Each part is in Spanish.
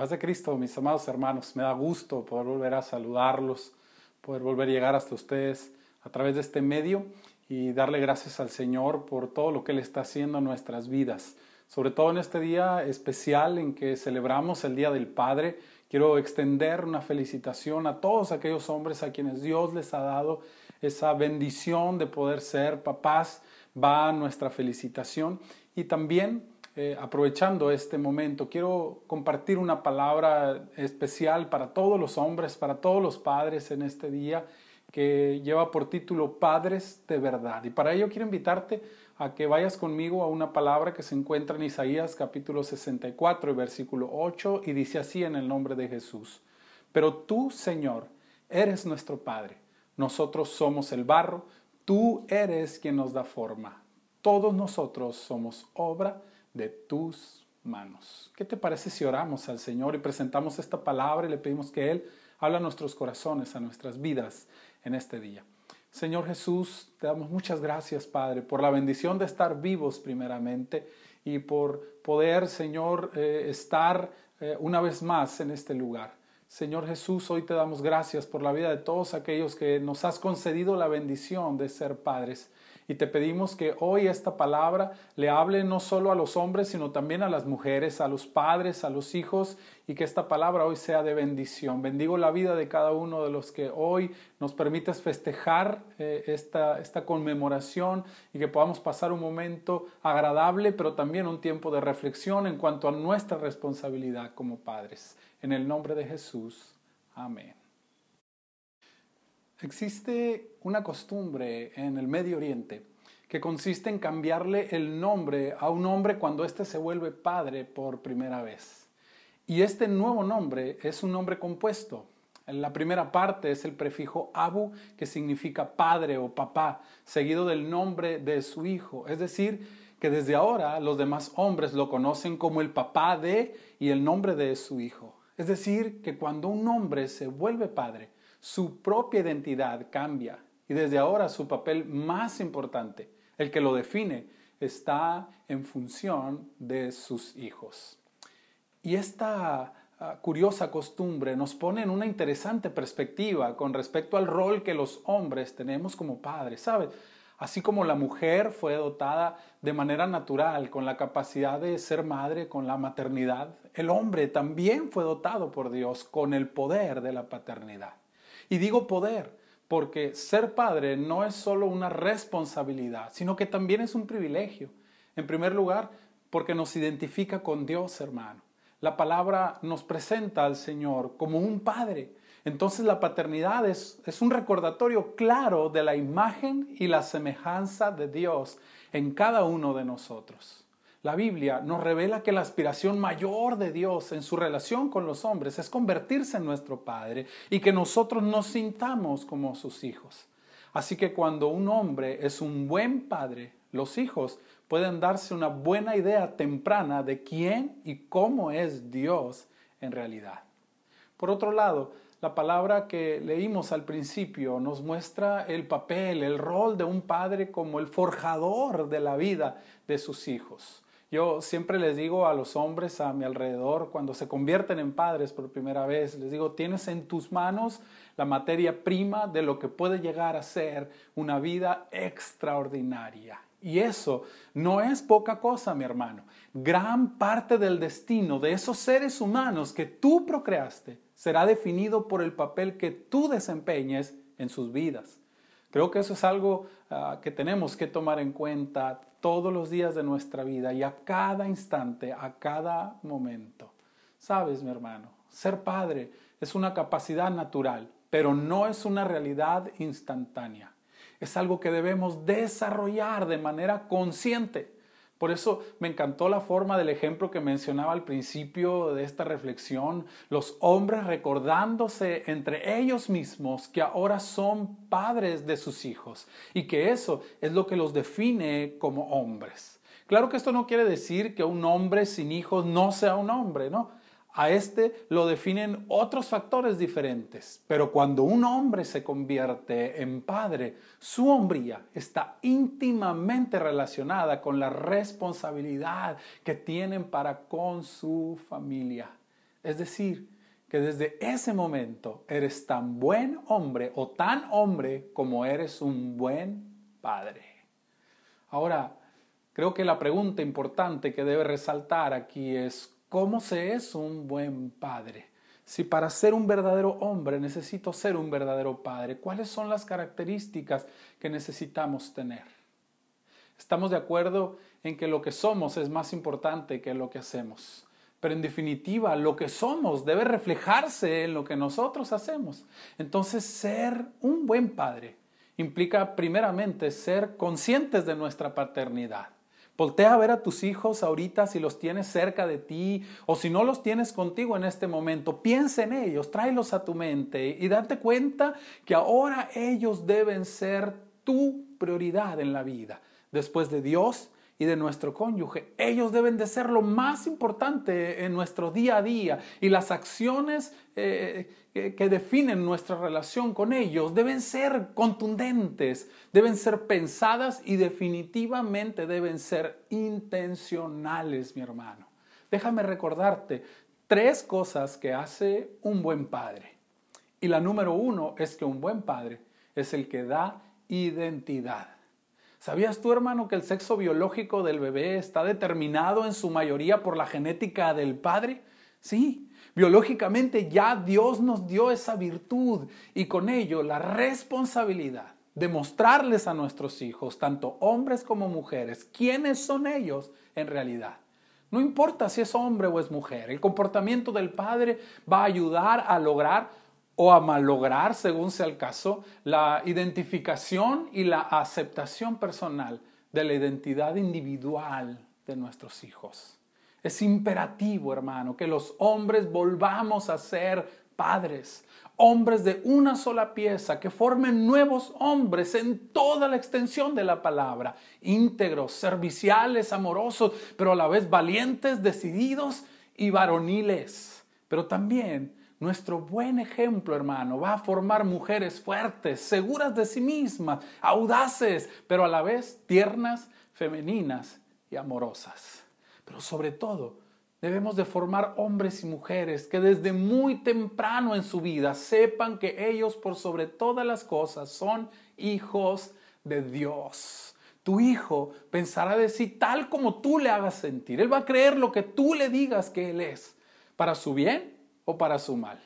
Paz de Cristo, mis amados hermanos, me da gusto poder volver a saludarlos, poder volver a llegar hasta ustedes a través de este medio y darle gracias al Señor por todo lo que Él está haciendo en nuestras vidas. Sobre todo en este día especial en que celebramos el Día del Padre, quiero extender una felicitación a todos aquellos hombres a quienes Dios les ha dado esa bendición de poder ser papás. Va nuestra felicitación y también eh, aprovechando este momento, quiero compartir una palabra especial para todos los hombres, para todos los padres en este día, que lleva por título Padres de verdad. Y para ello quiero invitarte a que vayas conmigo a una palabra que se encuentra en Isaías capítulo 64 versículo 8 y dice así en el nombre de Jesús. Pero tú, Señor, eres nuestro Padre. Nosotros somos el barro, tú eres quien nos da forma. Todos nosotros somos obra de tus manos. ¿Qué te parece si oramos al Señor y presentamos esta palabra y le pedimos que Él habla a nuestros corazones, a nuestras vidas en este día? Señor Jesús, te damos muchas gracias, Padre, por la bendición de estar vivos primeramente y por poder, Señor, eh, estar eh, una vez más en este lugar. Señor Jesús, hoy te damos gracias por la vida de todos aquellos que nos has concedido la bendición de ser padres y te pedimos que hoy esta palabra le hable no solo a los hombres, sino también a las mujeres, a los padres, a los hijos, y que esta palabra hoy sea de bendición. Bendigo la vida de cada uno de los que hoy nos permites festejar eh, esta, esta conmemoración y que podamos pasar un momento agradable, pero también un tiempo de reflexión en cuanto a nuestra responsabilidad como padres. En el nombre de Jesús. Amén. Existe una costumbre en el Medio Oriente que consiste en cambiarle el nombre a un hombre cuando éste se vuelve padre por primera vez. Y este nuevo nombre es un nombre compuesto. La primera parte es el prefijo abu, que significa padre o papá, seguido del nombre de su hijo. Es decir, que desde ahora los demás hombres lo conocen como el papá de y el nombre de su hijo. Es decir, que cuando un hombre se vuelve padre, su propia identidad cambia y desde ahora su papel más importante, el que lo define, está en función de sus hijos. Y esta ah, curiosa costumbre nos pone en una interesante perspectiva con respecto al rol que los hombres tenemos como padres, ¿sabes? Así como la mujer fue dotada de manera natural con la capacidad de ser madre, con la maternidad, el hombre también fue dotado por Dios con el poder de la paternidad. Y digo poder, porque ser padre no es solo una responsabilidad, sino que también es un privilegio. En primer lugar, porque nos identifica con Dios, hermano. La palabra nos presenta al Señor como un padre. Entonces la paternidad es, es, un recordatorio claro de la imagen y la semejanza de Dios en cada uno de nosotros. La Biblia nos revela que la aspiración mayor de Dios en su relación con los hombres es convertirse en nuestro Padre y que nosotros nos sintamos como sus hijos. Así que cuando un hombre es un buen padre, los hijos pueden darse una buena idea temprana de quién y cómo es Dios en realidad. Por otro lado, la palabra que leímos al principio nos muestra el papel, el rol de un padre como el forjador de la vida de sus hijos. Yo siempre les digo a los hombres a mi alrededor, cuando se convierten en padres por primera vez, les digo, tienes en tus manos la materia prima de lo que puede llegar a ser una vida extraordinaria. Y eso no es poca cosa, mi hermano. Gran parte del destino de esos seres humanos que tú procreaste será definido por el papel que tú desempeñes en sus vidas. Creo que eso es algo ah, que tenemos que tomar en cuenta todos los días de nuestra vida y a cada instante, a cada momento. Sabes, mi hermano, ser padre es una capacidad natural, pero no es una realidad instantánea. Es algo que debemos desarrollar de manera consciente por eso me encantó la forma del ejemplo que mencionaba al principio de esta reflexión, los hombres recordándose entre ellos mismos que ahora son padres de sus hijos y que eso es lo que los define como hombres. Claro que esto no quiere decir que un hombre sin hijos no sea un hombre, ¿no? A este lo definen otros factores diferentes, pero cuando un hombre se convierte en padre, su hombría está íntimamente relacionada con la responsabilidad que tienen para con su familia. Es decir, que desde ese momento eres tan buen hombre o tan hombre como eres un buen padre. Ahora, creo que la pregunta importante que debe resaltar aquí es, ¿cómo se es un buen padre? Si para ser un verdadero hombre necesito ser un verdadero padre, ¿cuáles son las características que necesitamos tener? Estamos de acuerdo en que lo que somos es más importante que lo que hacemos. Pero en definitiva, lo que somos debe reflejarse en lo que nosotros hacemos. Entonces, ser un buen padre implica primeramente ser conscientes de nuestra paternidad. Voltea a ver a tus hijos ahorita si los tienes cerca de ti o si no los tienes contigo en este momento. Piensa en ellos, tráelos a tu mente y date cuenta que ahora ellos deben ser tu prioridad en la vida. Después de Dios y de nuestro cónyuge. Ellos deben de ser lo más importante en nuestro día a día y las acciones eh, que definen nuestra relación con ellos deben ser contundentes, deben ser pensadas y definitivamente deben ser intencionales, mi hermano. Déjame recordarte tres cosas que hace un buen padre. Y la número uno es que un buen padre es el que da identidad. ¿Sabías tú, hermano, que el sexo biológico del bebé está determinado en su mayoría por la genética del padre? Sí, biológicamente ya Dios nos dio esa virtud y con ello la responsabilidad de mostrarles a nuestros hijos, tanto hombres como mujeres, quiénes son ellos en realidad. No importa si es hombre o es mujer, el comportamiento del padre va a ayudar a lograr o a malograr, según sea el caso, la identificación y la aceptación personal de la identidad individual de nuestros hijos. Es imperativo, hermano, que los hombres volvamos a ser padres, hombres de una sola pieza, que formen nuevos hombres en toda la extensión de la palabra, íntegros, serviciales, amorosos, pero a la vez valientes, decididos y varoniles, pero también nuestro buen ejemplo, hermano, va a formar mujeres fuertes, seguras de sí mismas, audaces, pero a la vez tiernas, femeninas y amorosas. Pero sobre todo, debemos de formar hombres y mujeres que desde muy temprano en su vida sepan que ellos por sobre todas las cosas son hijos de Dios. Tu hijo pensará de sí tal como tú le hagas sentir. Él va a creer lo que tú le digas que Él es, para su bien para su mal.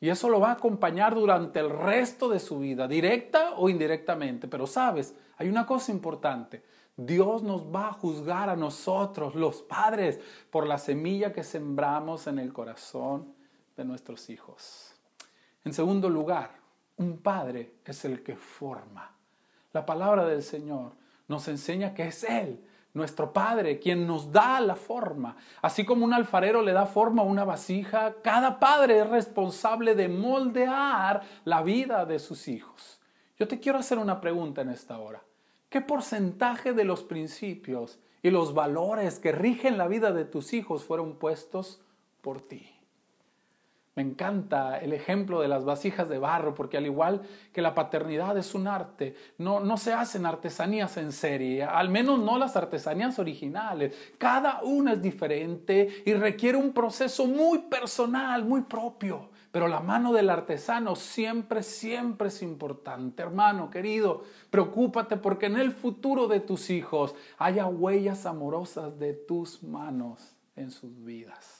Y eso lo va a acompañar durante el resto de su vida, directa o indirectamente. Pero sabes, hay una cosa importante. Dios nos va a juzgar a nosotros, los padres, por la semilla que sembramos en el corazón de nuestros hijos. En segundo lugar, un padre es el que forma. La palabra del Señor nos enseña que es Él nuestro Padre, quien nos da la forma. Así como un alfarero le da forma a una vasija, cada padre es responsable de moldear la vida de sus hijos. Yo te quiero hacer una pregunta en esta hora. ¿Qué porcentaje de los principios y los valores que rigen la vida de tus hijos fueron puestos por ti? Me encanta el ejemplo de las vasijas de barro, porque al igual que la paternidad es un arte, no, no se hacen artesanías en serie, al menos no las artesanías originales. Cada una es diferente y requiere un proceso muy personal, muy propio. Pero la mano del artesano siempre, siempre es importante. Hermano querido, preocúpate porque en el futuro de tus hijos haya huellas amorosas de tus manos en sus vidas.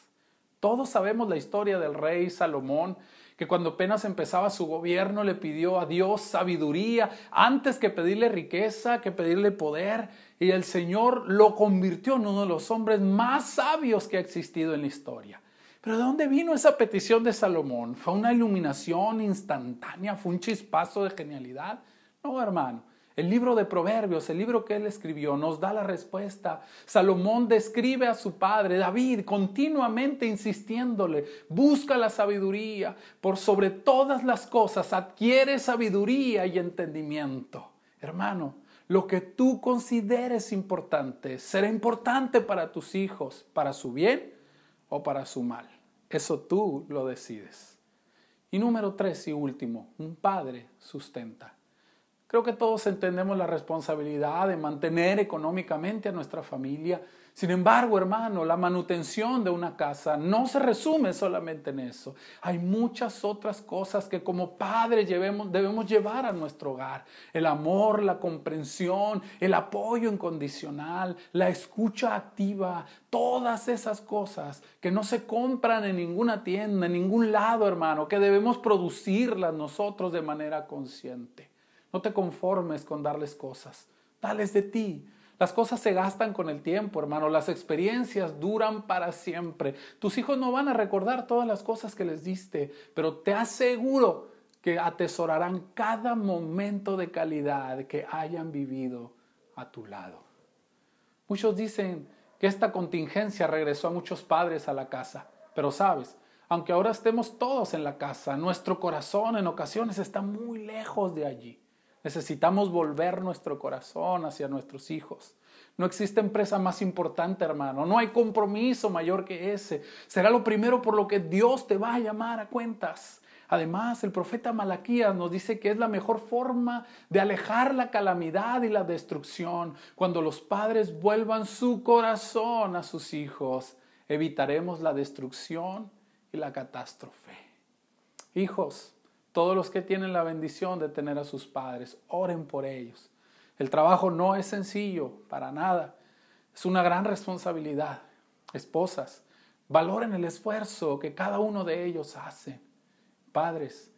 Todos sabemos la historia del rey Salomón, que cuando apenas empezaba su gobierno le pidió a Dios sabiduría antes que pedirle riqueza, que pedirle poder, y el Señor lo convirtió en uno de los hombres más sabios que ha existido en la historia. Pero ¿de dónde vino esa petición de Salomón? ¿Fue una iluminación instantánea? ¿Fue un chispazo de genialidad? No, hermano. El libro de Proverbios, el libro que él escribió, nos da la respuesta. Salomón describe a su padre, David, continuamente insistiéndole, busca la sabiduría, por sobre todas las cosas, adquiere sabiduría y entendimiento. Hermano, lo que tú consideres importante será importante para tus hijos, para su bien o para su mal. Eso tú lo decides. Y número tres y último, un padre sustenta. Creo que todos entendemos la responsabilidad de mantener económicamente a nuestra familia. Sin embargo, hermano, la manutención de una casa no se resume solamente en eso. Hay muchas otras cosas que como padres debemos llevar a nuestro hogar. El amor, la comprensión, el apoyo incondicional, la escucha activa, todas esas cosas que no se compran en ninguna tienda, en ningún lado, hermano, que debemos producirlas nosotros de manera consciente. No te conformes con darles cosas, dales de ti. Las cosas se gastan con el tiempo, hermano. Las experiencias duran para siempre. Tus hijos no van a recordar todas las cosas que les diste, pero te aseguro que atesorarán cada momento de calidad que hayan vivido a tu lado. Muchos dicen que esta contingencia regresó a muchos padres a la casa, pero sabes, aunque ahora estemos todos en la casa, nuestro corazón en ocasiones está muy lejos de allí. Necesitamos volver nuestro corazón hacia nuestros hijos. No existe empresa más importante, hermano. No hay compromiso mayor que ese. Será lo primero por lo que Dios te va a llamar a cuentas. Además, el profeta Malaquías nos dice que es la mejor forma de alejar la calamidad y la destrucción. Cuando los padres vuelvan su corazón a sus hijos, evitaremos la destrucción y la catástrofe. Hijos, todos los que tienen la bendición de tener a sus padres, oren por ellos. El trabajo no es sencillo, para nada. Es una gran responsabilidad. Esposas, valoren el esfuerzo que cada uno de ellos hace. Padres,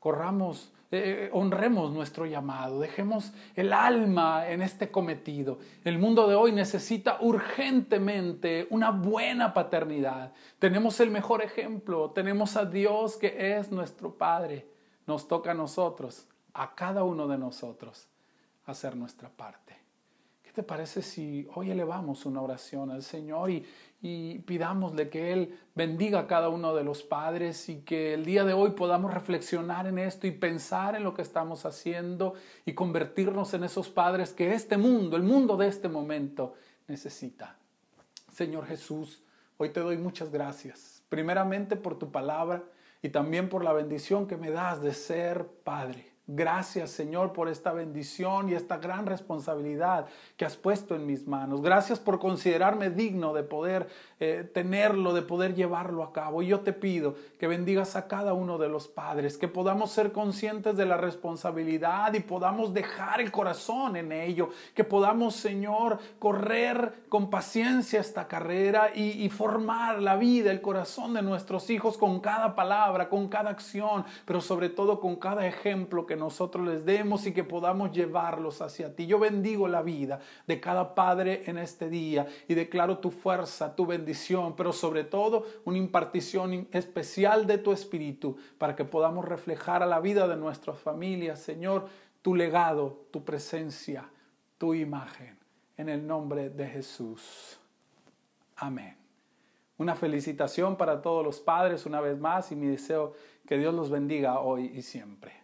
corramos eh, honremos nuestro llamado, dejemos el alma en este cometido. El mundo de hoy necesita urgentemente una buena paternidad. Tenemos el mejor ejemplo, tenemos a Dios que es nuestro Padre. Nos toca a nosotros, a cada uno de nosotros, hacer nuestra parte te parece si hoy elevamos una oración al Señor y, y pidámosle que Él bendiga a cada uno de los padres y que el día de hoy podamos reflexionar en esto y pensar en lo que estamos haciendo y convertirnos en esos padres que este mundo, el mundo de este momento, necesita. Señor Jesús, hoy te doy muchas gracias, primeramente por tu palabra y también por la bendición que me das de ser padre. Gracias Señor por esta bendición y esta gran responsabilidad que has puesto en mis manos. Gracias por considerarme digno de poder eh, tenerlo, de poder llevarlo a cabo. Y yo te pido que bendigas a cada uno de los padres, que podamos ser conscientes de la responsabilidad y podamos dejar el corazón en ello, que podamos Señor correr con paciencia esta carrera y, y formar la vida, el corazón de nuestros hijos con cada palabra, con cada acción, pero sobre todo con cada ejemplo que nosotros les demos y que podamos llevarlos hacia ti. Yo bendigo la vida de cada padre en este día y declaro tu fuerza, tu pero sobre todo una impartición especial de tu espíritu para que podamos reflejar a la vida de nuestras familias, Señor, tu legado, tu presencia, tu imagen. En el nombre de Jesús. Amén. Una felicitación para todos los padres una vez más y mi deseo que Dios los bendiga hoy y siempre.